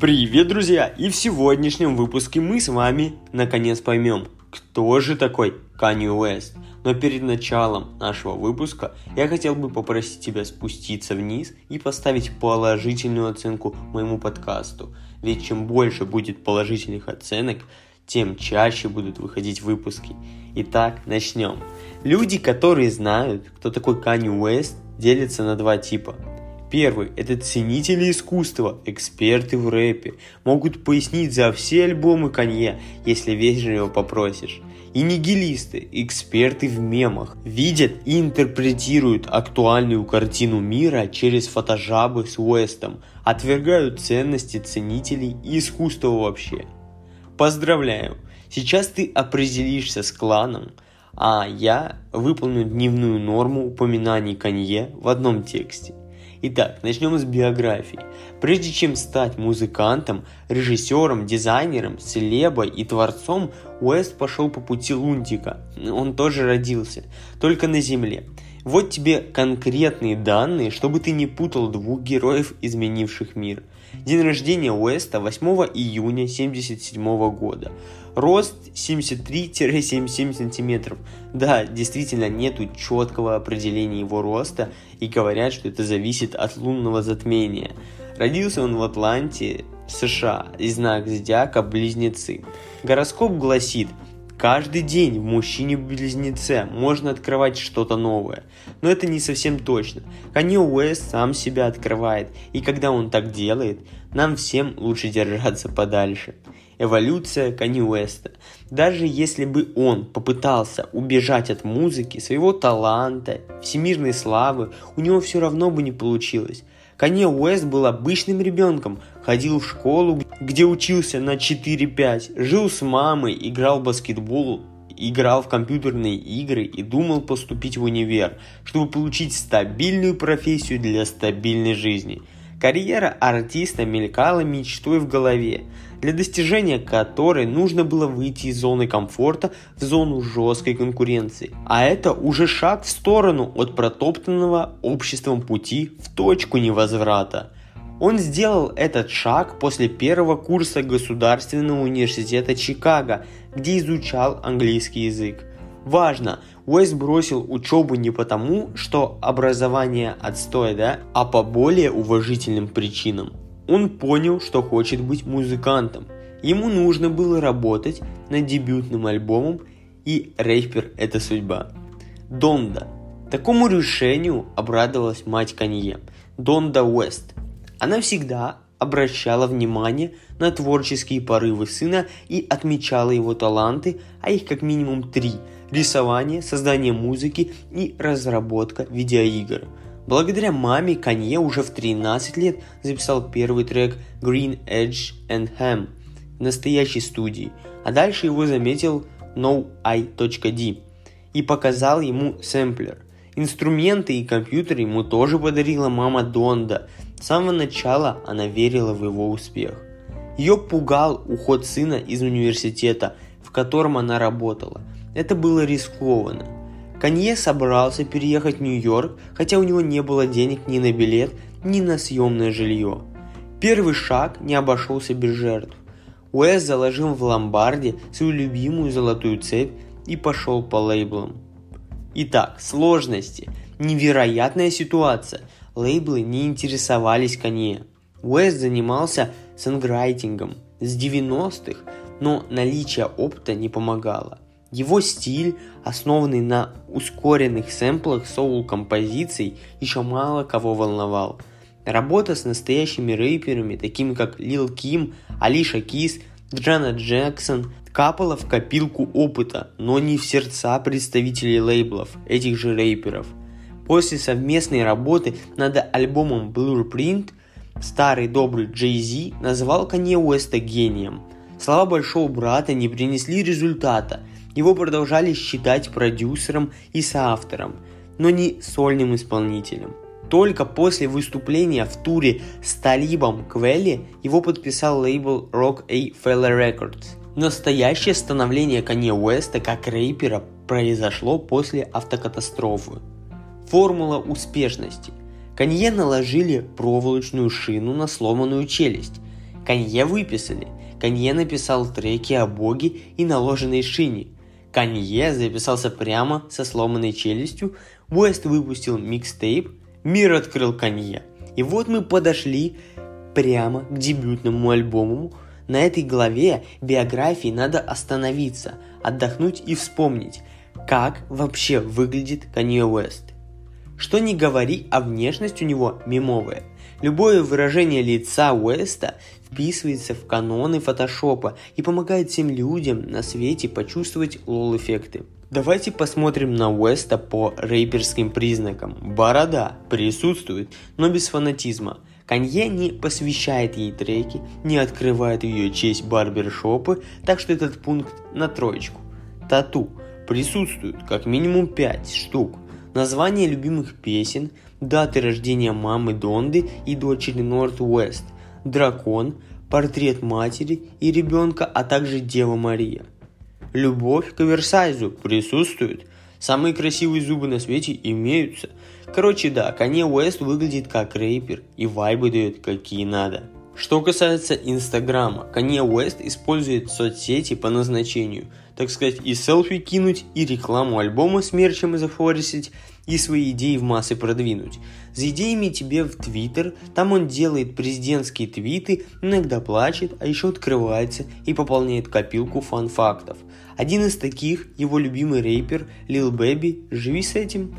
Привет, друзья! И в сегодняшнем выпуске мы с вами наконец поймем, кто же такой Kanye West. Но перед началом нашего выпуска я хотел бы попросить тебя спуститься вниз и поставить положительную оценку моему подкасту. Ведь чем больше будет положительных оценок, тем чаще будут выходить выпуски. Итак, начнем. Люди, которые знают, кто такой Kanye West, делятся на два типа – Первый – это ценители искусства, эксперты в рэпе. Могут пояснить за все альбомы Канье, если вежливо попросишь. И нигилисты, эксперты в мемах, видят и интерпретируют актуальную картину мира через фотожабы с Уэстом, отвергают ценности ценителей и искусства вообще. Поздравляю! Сейчас ты определишься с кланом, а я выполню дневную норму упоминаний Канье в одном тексте. Итак, начнем с биографии. Прежде чем стать музыкантом, режиссером, дизайнером, селебой и творцом, Уэст пошел по пути Лунтика. Он тоже родился, только на Земле. Вот тебе конкретные данные, чтобы ты не путал двух героев, изменивших мир. День рождения Уэста 8 июня 1977 года. Рост 73-77 сантиметров. Да, действительно нету четкого определения его роста и говорят, что это зависит от лунного затмения. Родился он в Атланте, США, и знак зодиака Близнецы. Гороскоп гласит, Каждый день в мужчине-близнеце можно открывать что-то новое. Но это не совсем точно. Канье Уэст сам себя открывает, и когда он так делает, нам всем лучше держаться подальше эволюция Канни Уэста. Даже если бы он попытался убежать от музыки, своего таланта, всемирной славы, у него все равно бы не получилось. Канье Уэст был обычным ребенком, ходил в школу, где учился на 4-5, жил с мамой, играл в баскетбол, играл в компьютерные игры и думал поступить в универ, чтобы получить стабильную профессию для стабильной жизни. Карьера артиста мелькала мечтой в голове для достижения которой нужно было выйти из зоны комфорта в зону жесткой конкуренции. А это уже шаг в сторону от протоптанного обществом пути в точку невозврата. Он сделал этот шаг после первого курса Государственного университета Чикаго, где изучал английский язык. Важно, Уэст бросил учебу не потому, что образование отстой, да, а по более уважительным причинам. Он понял, что хочет быть музыкантом. Ему нужно было работать над дебютным альбомом, и рэпер – это судьба. Донда. Такому решению обрадовалась мать Канье, Донда Уэст. Она всегда обращала внимание на творческие порывы сына и отмечала его таланты, а их как минимум три – рисование, создание музыки и разработка видеоигр – Благодаря маме Канье уже в 13 лет записал первый трек Green Edge and Ham в настоящей студии, а дальше его заметил No I.D и показал ему сэмплер. Инструменты и компьютер ему тоже подарила мама Донда. С самого начала она верила в его успех. Ее пугал уход сына из университета, в котором она работала. Это было рискованно. Канье собрался переехать в Нью-Йорк, хотя у него не было денег ни на билет, ни на съемное жилье. Первый шаг не обошелся без жертв. Уэс заложил в ломбарде свою любимую золотую цепь и пошел по лейблам. Итак, сложности. Невероятная ситуация. Лейблы не интересовались Канье. Уэс занимался санграйтингом с 90-х, но наличие опыта не помогало – его стиль, основанный на ускоренных сэмплах соул-композиций, еще мало кого волновал. Работа с настоящими рэперами, такими как Лил Ким, Алиша Кис, Джана Джексон, капала в копилку опыта, но не в сердца представителей лейблов, этих же рэперов. После совместной работы над альбомом Blueprint старый добрый Джей Зи назвал Канье Уэста гением. Слова большого брата не принесли результата, его продолжали считать продюсером и соавтором, но не сольным исполнителем. Только после выступления в туре с Талибом Квелли его подписал лейбл Rock A Fella Records. Настоящее становление Канье Уэста как рэпера произошло после автокатастрофы. Формула успешности. Канье наложили проволочную шину на сломанную челюсть. Канье выписали. Канье написал треки о боге и наложенной шине. Канье записался прямо со сломанной челюстью. Уэст выпустил микстейп. Мир открыл Канье. И вот мы подошли прямо к дебютному альбому. На этой главе биографии надо остановиться, отдохнуть и вспомнить, как вообще выглядит Канье Уэст. Что не говори, а внешность у него мимовая. Любое выражение лица Уэста вписывается в каноны фотошопа и помогает всем людям на свете почувствовать лол-эффекты. Давайте посмотрим на Уэста по рэперским признакам. Борода присутствует, но без фанатизма. Канье не посвящает ей треки, не открывает ее честь барбершопы, так что этот пункт на троечку. Тату присутствует как минимум 5 штук – названия любимых песен, даты рождения мамы Донды и дочери Норт Уэст, дракон, портрет матери и ребенка, а также Дева Мария. Любовь к оверсайзу присутствует. Самые красивые зубы на свете имеются. Короче, да, Канье Уэст выглядит как рэпер и вайбы дает какие надо. Что касается Инстаграма, Канье Уэст использует соцсети по назначению – так сказать, и селфи кинуть, и рекламу альбома с мерчем зафорсить, и свои идеи в массы продвинуть. За идеями тебе в Твиттер, там он делает президентские твиты, иногда плачет, а еще открывается и пополняет копилку фан-фактов. Один из таких, его любимый рэпер Lil Baby, живи с этим.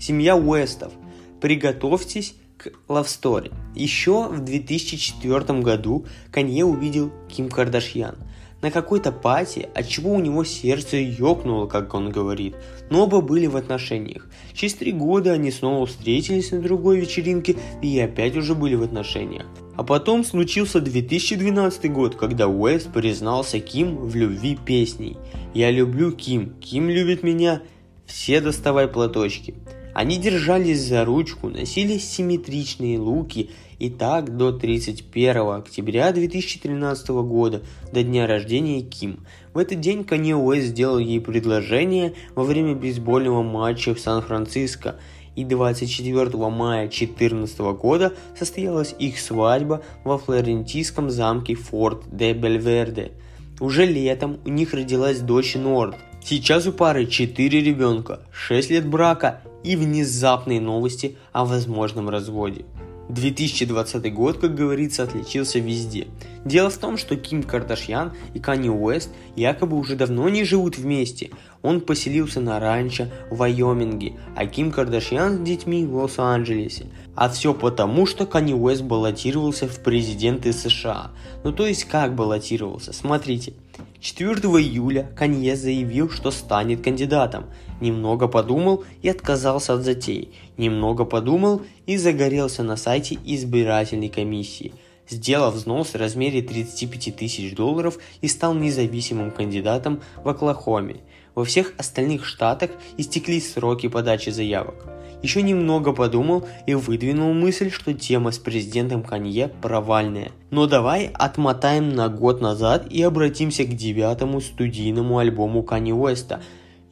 Семья Уэстов. Приготовьтесь к Love Story. Еще в 2004 году Канье увидел Ким Кардашьян – на какой-то пати, от чего у него сердце ёкнуло, как он говорит, но оба были в отношениях. Через три года они снова встретились на другой вечеринке и опять уже были в отношениях. А потом случился 2012 год, когда Уэст признался Ким в любви песней. «Я люблю Ким, Ким любит меня, все доставай платочки». Они держались за ручку, носили симметричные луки и так до 31 октября 2013 года, до дня рождения Ким. В этот день Канье Уэст сделал ей предложение во время бейсбольного матча в Сан-Франциско, и 24 мая 2014 года состоялась их свадьба во флорентийском замке Форт де Бельверде. Уже летом у них родилась дочь Норд. Сейчас у пары 4 ребенка, 6 лет брака и внезапные новости о возможном разводе. 2020 год, как говорится, отличился везде. Дело в том, что Ким Кардашьян и Канни Уэст якобы уже давно не живут вместе. Он поселился на ранчо в Вайоминге, а Ким Кардашьян с детьми в Лос-Анджелесе. А все потому, что Канни Уэст баллотировался в президенты США. Ну то есть как баллотировался? Смотрите. 4 июля Канье заявил, что станет кандидатом. Немного подумал и отказался от затеи. Немного подумал и загорелся на сайте избирательной комиссии. Сделав взнос в размере 35 тысяч долларов и стал независимым кандидатом в Оклахоме. Во всех остальных штатах истекли сроки подачи заявок. Еще немного подумал и выдвинул мысль, что тема с президентом Канье провальная. Но давай отмотаем на год назад и обратимся к девятому студийному альбому Канье Уэста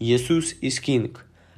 «Jesus is King».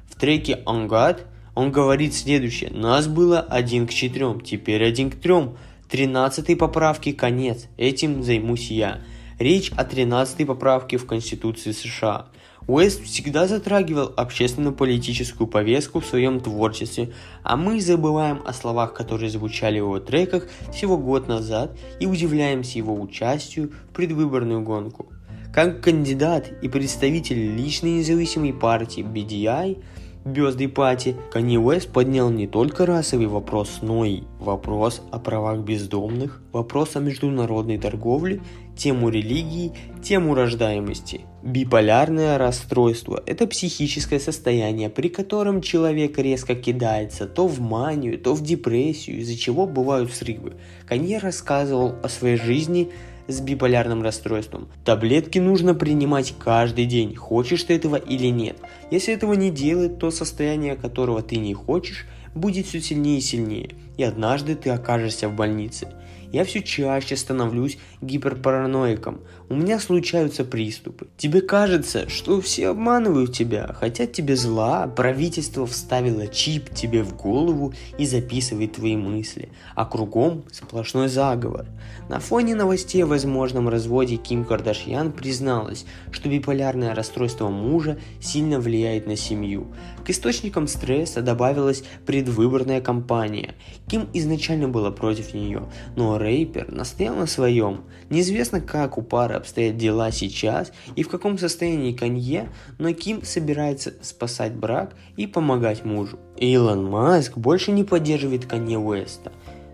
В треке «On God» он говорит следующее «Нас было один к четырем, теперь один к трем. Тринадцатой поправки конец, этим займусь я». Речь о тринадцатой поправке в Конституции США – Уэст всегда затрагивал общественно-политическую повестку в своем творчестве, а мы забываем о словах, которые звучали в его треках всего год назад и удивляемся его участию в предвыборную гонку. Как кандидат и представитель личной независимой партии BDI – Birthday Party, Kanye West поднял не только расовый вопрос, но и вопрос о правах бездомных, вопрос о международной торговле, тему религии, тему рождаемости. Биполярное расстройство – это психическое состояние, при котором человек резко кидается то в манию, то в депрессию, из-за чего бывают срывы. Канье рассказывал о своей жизни с биполярным расстройством. Таблетки нужно принимать каждый день, хочешь ты этого или нет. Если этого не делать, то состояние, которого ты не хочешь, будет все сильнее и сильнее, и однажды ты окажешься в больнице – я все чаще становлюсь гиперпараноиком. У меня случаются приступы. Тебе кажется, что все обманывают тебя, хотят тебе зла, правительство вставило чип тебе в голову и записывает твои мысли, а кругом сплошной заговор. На фоне новостей о возможном разводе Ким Кардашьян призналась, что биполярное расстройство мужа сильно влияет на семью. К источникам стресса добавилась предвыборная кампания. Ким изначально была против нее, но рэпер настоял на своем. Неизвестно, как у пары обстоят дела сейчас и в каком состоянии Канье, но Ким собирается спасать брак и помогать мужу. Илон Маск больше не поддерживает Канье Уэста,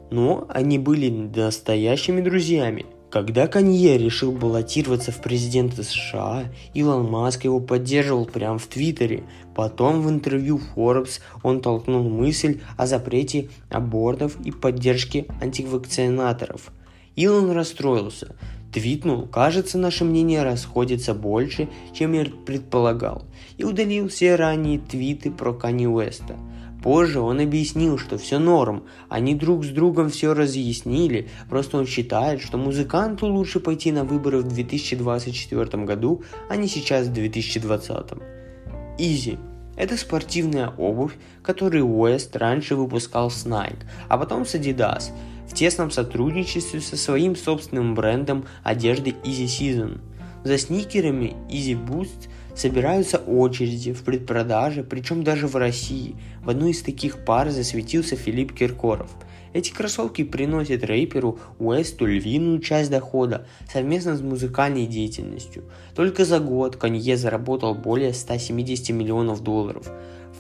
но они были настоящими друзьями. Когда Канье решил баллотироваться в президенты США, Илон Маск его поддерживал прямо в Твиттере. Потом в интервью Forbes он толкнул мысль о запрете абортов и поддержке антивакцинаторов. Илон расстроился. Твитнул, кажется, наше мнение расходится больше, чем я предполагал, и удалил все ранние твиты про Канье Уэста – Позже он объяснил, что все норм, они друг с другом все разъяснили, просто он считает, что музыканту лучше пойти на выборы в 2024 году, а не сейчас в 2020. Изи. Это спортивная обувь, которую Уэст раньше выпускал с Nike, а потом с Adidas, в тесном сотрудничестве со своим собственным брендом одежды Easy Season. За сникерами Easy Boost – Собираются очереди в предпродаже, причем даже в России. В одной из таких пар засветился Филипп Киркоров. Эти кроссовки приносят рэперу Уэсту львиную часть дохода совместно с музыкальной деятельностью. Только за год Канье заработал более 170 миллионов долларов.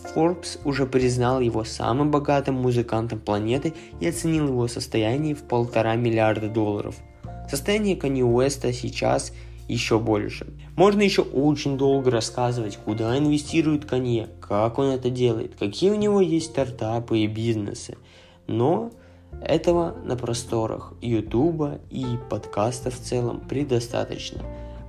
Forbes уже признал его самым богатым музыкантом планеты и оценил его состояние в полтора миллиарда долларов. Состояние Канье Уэста сейчас – еще больше. Можно еще очень долго рассказывать, куда инвестирует Канье, как он это делает, какие у него есть стартапы и бизнесы. Но этого на просторах Ютуба и подкаста в целом предостаточно.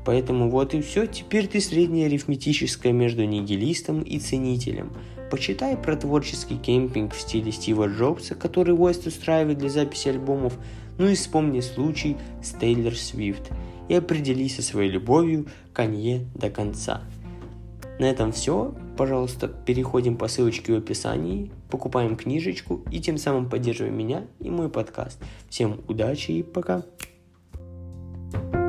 Поэтому вот и все, теперь ты среднее арифметическое между нигилистом и ценителем. Почитай про творческий кемпинг в стиле Стива Джобса, который Уэст устраивает для записи альбомов, ну и вспомни случай с Тейлор Свифт и определись со своей любовью к Канье до конца. На этом все. Пожалуйста, переходим по ссылочке в описании, покупаем книжечку и тем самым поддерживаем меня и мой подкаст. Всем удачи и пока! thank you